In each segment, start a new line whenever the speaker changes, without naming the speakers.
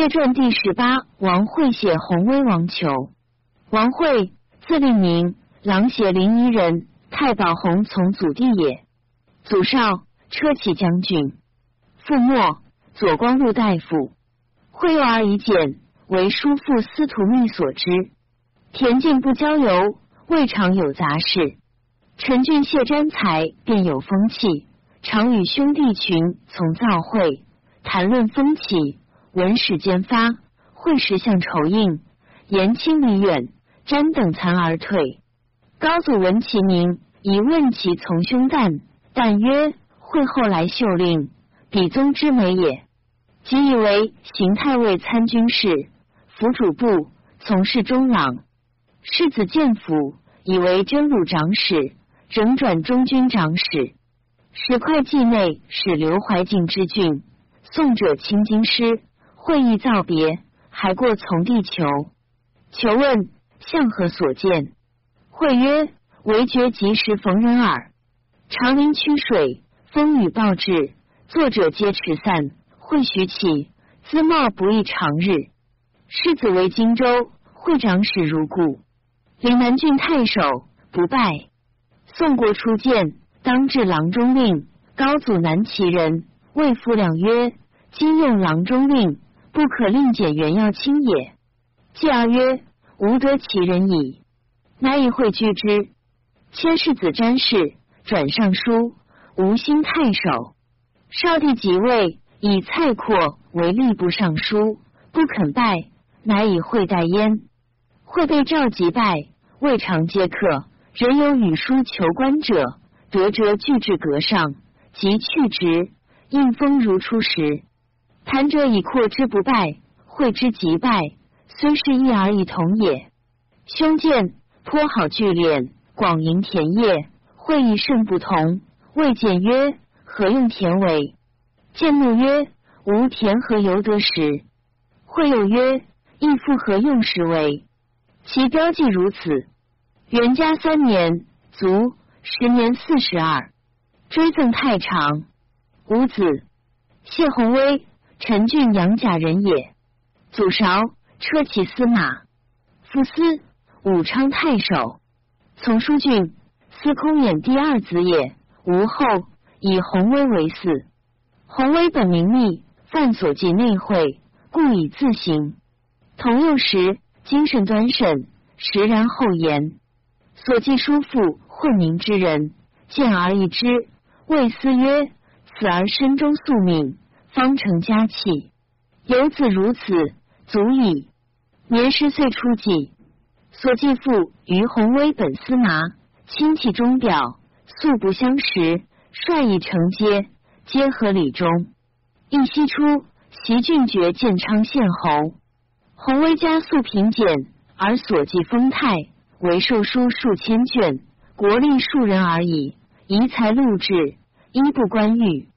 列传第十八，王惠写弘威王求。王惠，字令明，琅邪临沂人，太保弘从祖弟也。祖少，车骑将军。父末，左光禄大夫。惠幼而已简，为叔父司徒密所知。田径不交游，未尝有杂事。陈俊谢瞻才，便有风气，常与兄弟群从造会，谈论风起。文史兼发，会时向仇应，言轻离远，瞻等残而退。高祖闻其名，以问其从兄旦，旦曰：“会后来秀令，比宗之美也。”即以为行太尉参军事，辅主部，从事中郎。世子建府，以为征虏长史，仍转中军长史。史会稽内使刘怀敬之郡，宋者清京师。会意造别，还过从地求。求问向何所见？会曰：唯觉及时逢人耳。长林曲水，风雨暴至，作者皆驰散。会徐起，姿貌不异常日。世子为荆州会长史如故。岭南郡太守，不拜。宋国初见，当至郎中令。高祖南齐人，魏夫两曰：今用郎中令。不可令减原要轻也。继而曰：“吾得其人矣。”乃以会拒之。千世子詹事转尚书，吴兴太守。少帝即位，以蔡括为吏部尚书，不肯拜，乃以会代焉。会被召即拜，未尝接客。人有与书求官者，得辄拒至阁上，即去职，应封如初时。谈者以阔之不败，会之即败，虽是一而已同也。兄见颇好聚敛，广营田业，会意甚不同。未见曰：何用田为？见怒曰：吾田何由得食？会又曰：义父何用时为？其标记如此。元嘉三年卒，时年四十二。追赠太常。五子谢宏威。陈俊杨贾人也，祖韶车骑司马，父司武昌太守，从书俊司空衍第二子也。吴后以弘威为嗣。弘威本名密，犯所记内会，故以自行。同幼时精神端审，实然厚颜。所记叔父混名之人，见而异之，谓思曰：此儿身中宿命。方成佳气，有子如此，足矣。年十岁初祭，所继父于弘威本司马，亲戚钟表，素不相识，率以承接，皆合礼中。义熙初，袭郡爵建昌县侯。弘威家素贫俭，而所记丰泰，为寿书数千卷，国力数人而已。遗才禄制，一不官欲。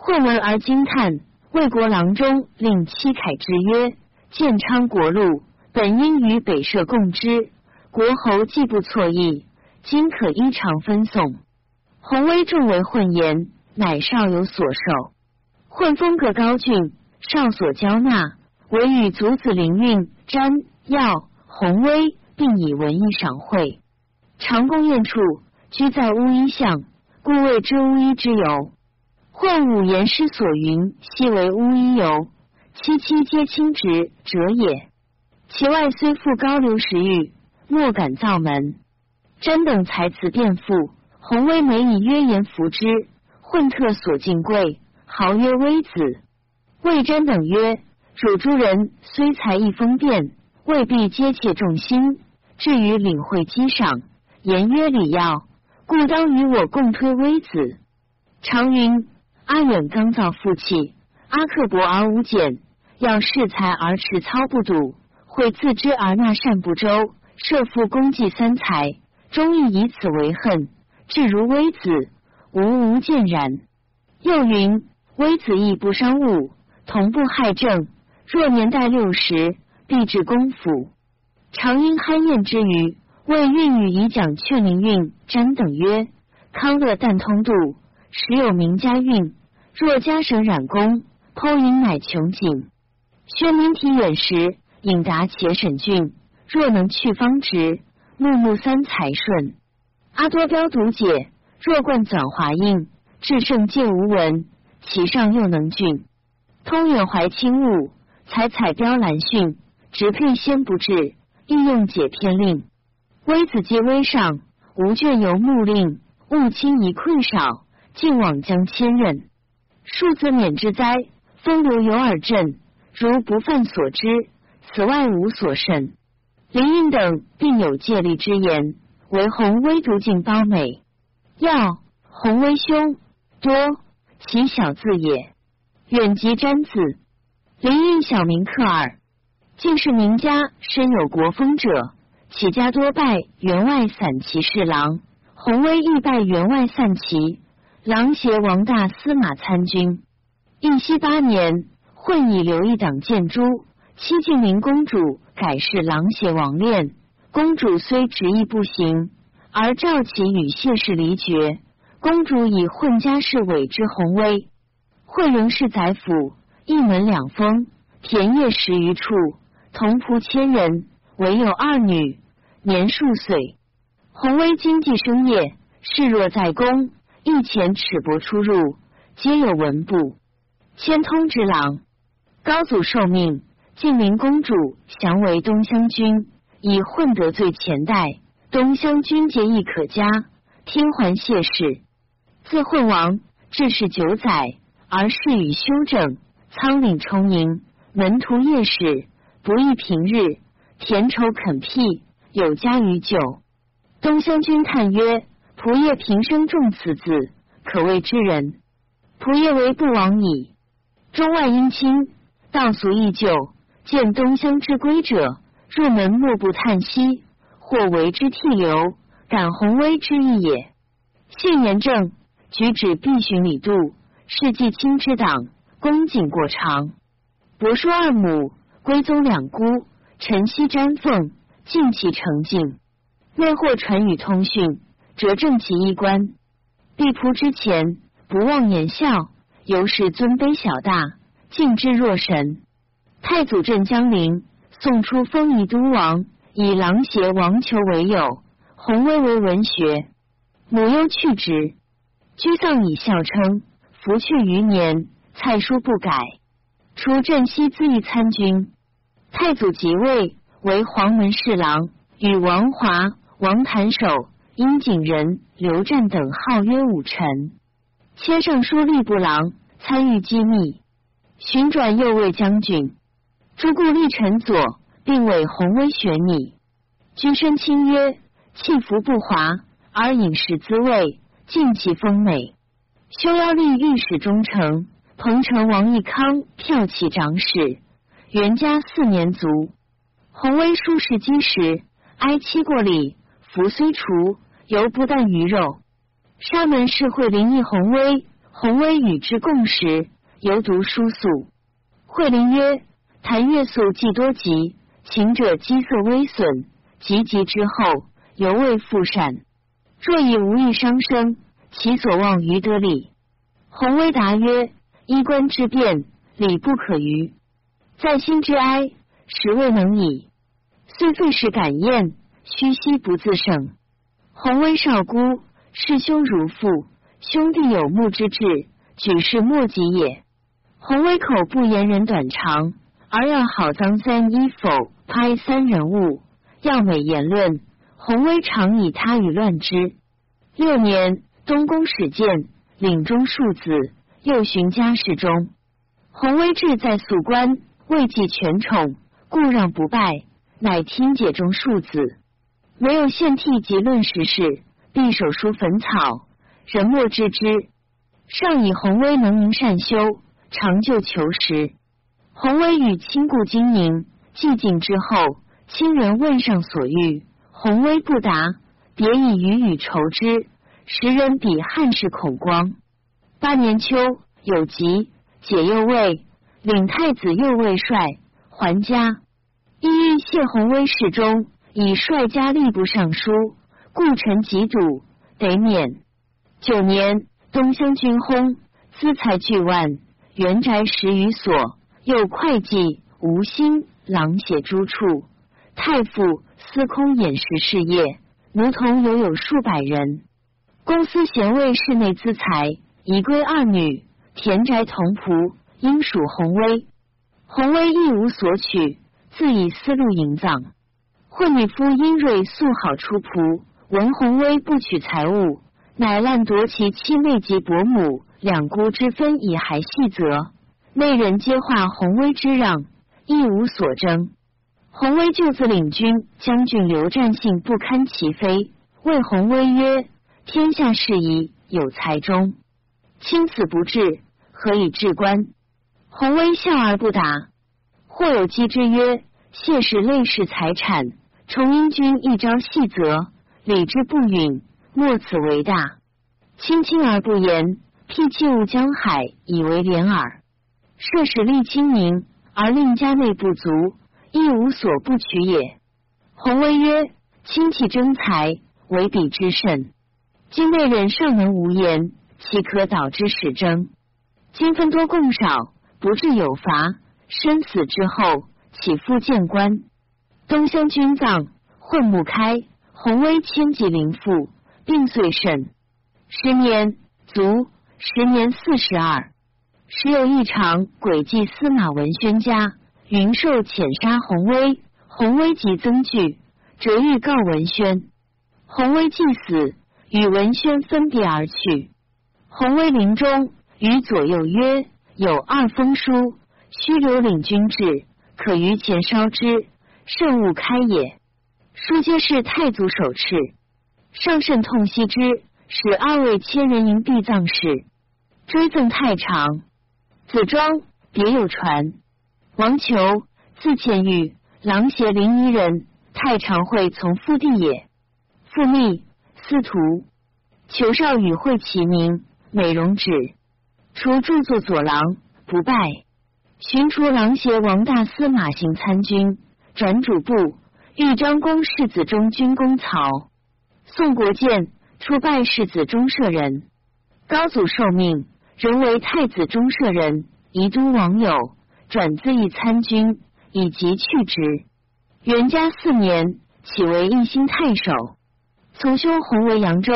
混闻而惊叹，魏国郎中令七凯之曰：“建昌国禄本应与北社共之，国侯既不错意，今可依常分送。”弘威重为混言，乃少有所受。混风格高峻，少所交纳，唯与族子灵运、詹耀、弘威并以文艺赏会。长公宴处，居在乌衣巷，故谓之乌衣之游。混五言诗所云，昔为乌衣游，戚戚皆亲直者也。其外虽富高流石玉，莫敢造门。詹等才辞辩赋，弘威美以曰言服之。混特所敬贵，豪曰微子。魏詹等曰：汝诸人虽才艺丰辩，未必皆切众心。至于领会稽赏，言曰礼要，故当与我共推微子。常云。阿远刚造负气，阿克薄而无俭，要恃才而持操不笃，会自知而纳善不周，设父功绩三才，终亦以此为恨。至如微子，吾无见然。又云微子亦不伤物，同不害政。若年代六十，必至公府。常因酣宴之余，谓韵语以讲劝宁韵詹等曰：康乐但通度，时有名家韵。若加省染工，剖银乃穷尽。宣明体远时，应达且审峻。若能去方直，木木三才顺。阿多标读解，若冠纂华印，至圣戒无闻，其上又能俊。通远怀清物，采采标兰训，直聘先不至，应用解偏令。微子皆微上，无卷由木令，勿轻一困少，竟往将千仞。数字免之灾？风流有耳震，如不犯所知，此外无所甚。林荫等并有借力之言，为红微独尽褒美。要弘威兄多，其小字也。远及詹子，林荫小名克尔，竟是名家，身有国风者。起家多拜员外散骑侍郎，红威亦拜员外散骑郎协王大司马参军。义熙八年，混以刘义党建诸，七晋明公主改氏郎协王恋。公主虽执意不行，而赵启与谢氏离绝。公主以混家世委之弘威，惠仍是宰府，一门两封，田业十余处，同仆千人。唯有二女，年数岁。弘威经济生业，视若在宫，一前尺帛出入，皆有文部。千通之郎。高祖受命，晋明公主降为东乡君，以混得罪前代。东乡君节义可嘉，听还谢氏。自混王至是九载，而事与修正，仓廪充盈，门徒夜使，不亦平日。田畴垦辟，有加于酒。东乡君叹曰：“仆业平生重此字，可谓之人。仆业为不往矣。中外姻亲，道俗依旧。见东乡之归者，入门莫不叹息，或为之涕流，感宏威之意也。信言正，举止必循礼度，事既亲之党，恭谨过长。伯叔二母，归宗两姑。”晨曦瞻凤，尽其成敬。内或传语通讯，折正其衣冠。必仆之前，不忘言笑，由是尊卑小大，敬之若神。太祖镇江陵，送出封仪都王，以狼邪王求为友，弘威为文学。母忧去职，居丧以孝称。服去余年，蔡书不改。除镇西资议参军。太祖即位，为黄门侍郎，与王华、王谭守、殷景仁、刘湛等号曰武臣。迁尚书吏部郎，参与机密，寻转右卫将军。朱固立臣左，并为弘威学拟。君身清约，气服不华，而饮食滋味，尽其丰美。修要立御史中丞，彭城王义康骠骑长史。元嘉四年卒。弘威书事积时，哀戚过礼，服虽除，犹不啖鱼肉。沙门氏惠林议弘威，弘威与之共食，犹读书素。惠林曰：“谈月素既多疾，情者肌色微损，及疾之后，犹未复善。若以无益伤生，其所望于得礼。”弘威答曰：“衣冠之变，礼不可逾。”在心之哀，实未能已。虽费事感宴，虚息不自胜。弘威少孤，师兄如父，兄弟有目之志，举世莫及也。弘威口不言人短长，而要好脏三衣否拍三人物，要美言论。弘威常以他语乱之。六年，东宫始见，领中庶子，又寻家世中。弘威志在宿官。未继权宠，故让不拜，乃听解中庶子。没有献替及论时事，必手书焚草，人莫知之。上以弘威能明善修，长就求实。弘威与亲故经营，寂静之后，亲人问上所欲，弘威不答，别以语语酬之。时人比汉室孔光。八年秋，有疾，解右卫。领太子右卫帅还家，意欲谢弘威侍中，以率家吏部尚书，故臣疾笃，得免。九年，东乡军薨，资财巨万，原宅十余所，又会稽、无心，狼血诸处。太傅司空饮食事业，奴童犹有数百人。公司贤位室内资财，遗归二女，田宅同仆，应属弘威。弘威一无所取，自以私路营葬。惠女夫殷瑞素好出仆，闻弘威不取财物，乃滥夺其妻妹及伯母两姑之分，以还细责。内人皆话弘威之让，亦无所争。弘威就自领军将军刘占信不堪其非，谓弘威曰：“天下事宜有才中，亲死不至，何以治官？”弘威笑而不答。或有讥之曰：“谢氏累世财产，崇英君一朝细责，礼之不允，莫此为大。亲亲而不言，辟弃物江海，以为廉耳。设使立清明，而令家内不足。”亦无所不取也。弘威曰：“亲戚争财，为彼之甚。今内人尚能无言，岂可导之使争？今分多共少，不至有罚。生死之后，起复见官？东乡君葬，混木开。弘威千级灵父，病岁甚。十年卒，十年四十二。时有一场诡计，司马文宣家。”云寿遣杀洪威，洪威即增惧，折欲告文宣。洪威既死，与文宣分别而去。洪威临终，与左右曰：“有二封书，须留领军至，可于前烧之，慎勿开也。”书皆是太祖手敕，上甚痛惜之，使二位千人迎地葬事，追赠太常。子庄别有传。王求，字倩玉，琅邪临沂人，太常会从父弟也。父密，司徒。求少与会齐名，美容止。除著作左郎，不拜。寻除琅邪王大司马行参军，转主簿。豫章公世子中军功曹。宋国建，初拜世子中舍人。高祖受命，仍为太子中舍人，宜都王友。转自议参军，以及去职。元嘉四年，起为义兴太守。从兄弘为扬州，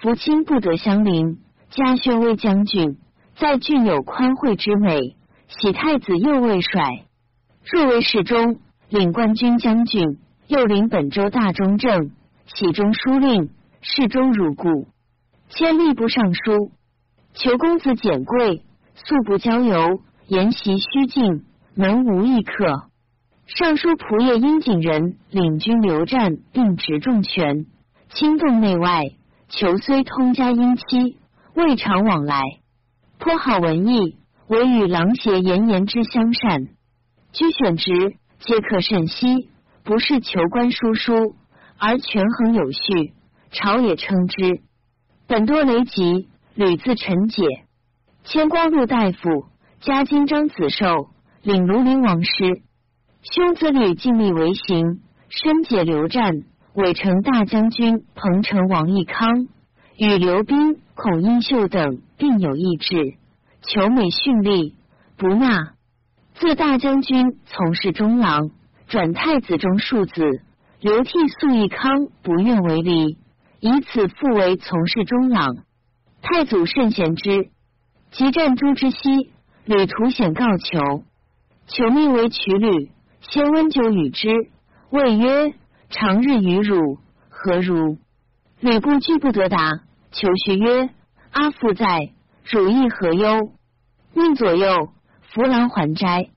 福亲不得相邻。家宣威将军，在郡有宽惠之美。喜太子右卫帅，若为侍中，领冠军将军，又领本州大中正，喜中书令，侍中如故。迁吏部尚书。求公子简贵，素不交游。言习虚静，门无异客。尚书仆射殷景仁领军留战，并执重权，轻动内外。求虽通家姻妻，未尝往来。颇好文艺，唯与狼邪炎炎之相善。居选职，皆可甚息。不是求官疏疏，而权衡有序，朝野称之。本多雷吉，屡自陈解。迁光禄大夫。嘉靖章子寿领庐陵王师，兄子吕尽力为行，深解刘战，伪成大将军彭城王义康与刘斌、孔英秀等并有意志，求美训吏，不纳。自大将军从事中郎，转太子中庶子，刘替素义康不愿为礼，以此复为从事中郎。太祖甚贤之，即战诛之夕。吕图显告求，求命为取吕，先温酒与之，谓曰：“长日与汝何如？”吕布拒不得答。求续曰：“阿父在，汝意何忧？”命左右扶郎还斋，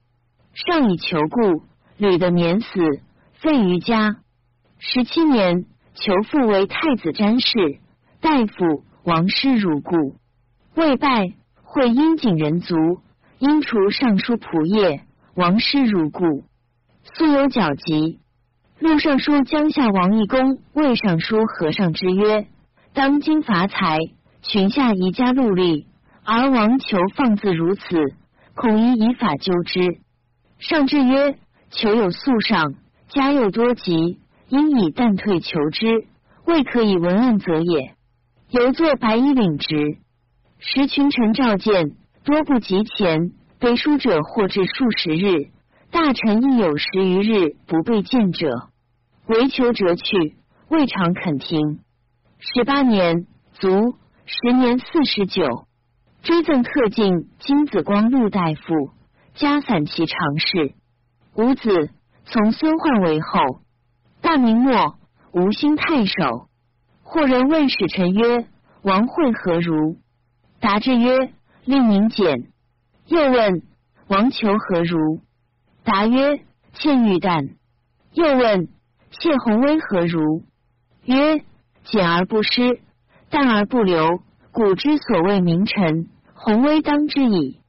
上以求故，吕的免死，废于家。十七年，求父为太子詹事，大夫王师如故，未拜，会殷景人族。因除尚书仆射，王师如故，素有角疾。陆尚书江夏王义公谓尚书和尚之曰：“当今伐财，群下宜加戮力，而王求放自如此，恐宜以法纠之。”上至曰：“求有素上，家又多疾，应以淡退求之，未可以文案则也。”犹作白衣领职，时群臣召见。多不及前，背书者或至数十日，大臣亦有十余日不被见者，唯求折去，未尝肯听。十八年卒，时年四十九。追赠特进金子光禄大夫，加散骑常侍。五子，从孙焕为后。大明末，吴兴太守。或人问使臣曰：“王会何如？”答之曰：“令名简。”又问王求何如？答曰：“见玉旦。”又问谢宏威何如？曰：“简而不失，淡而不留。”古之所谓名臣，宏威当之矣。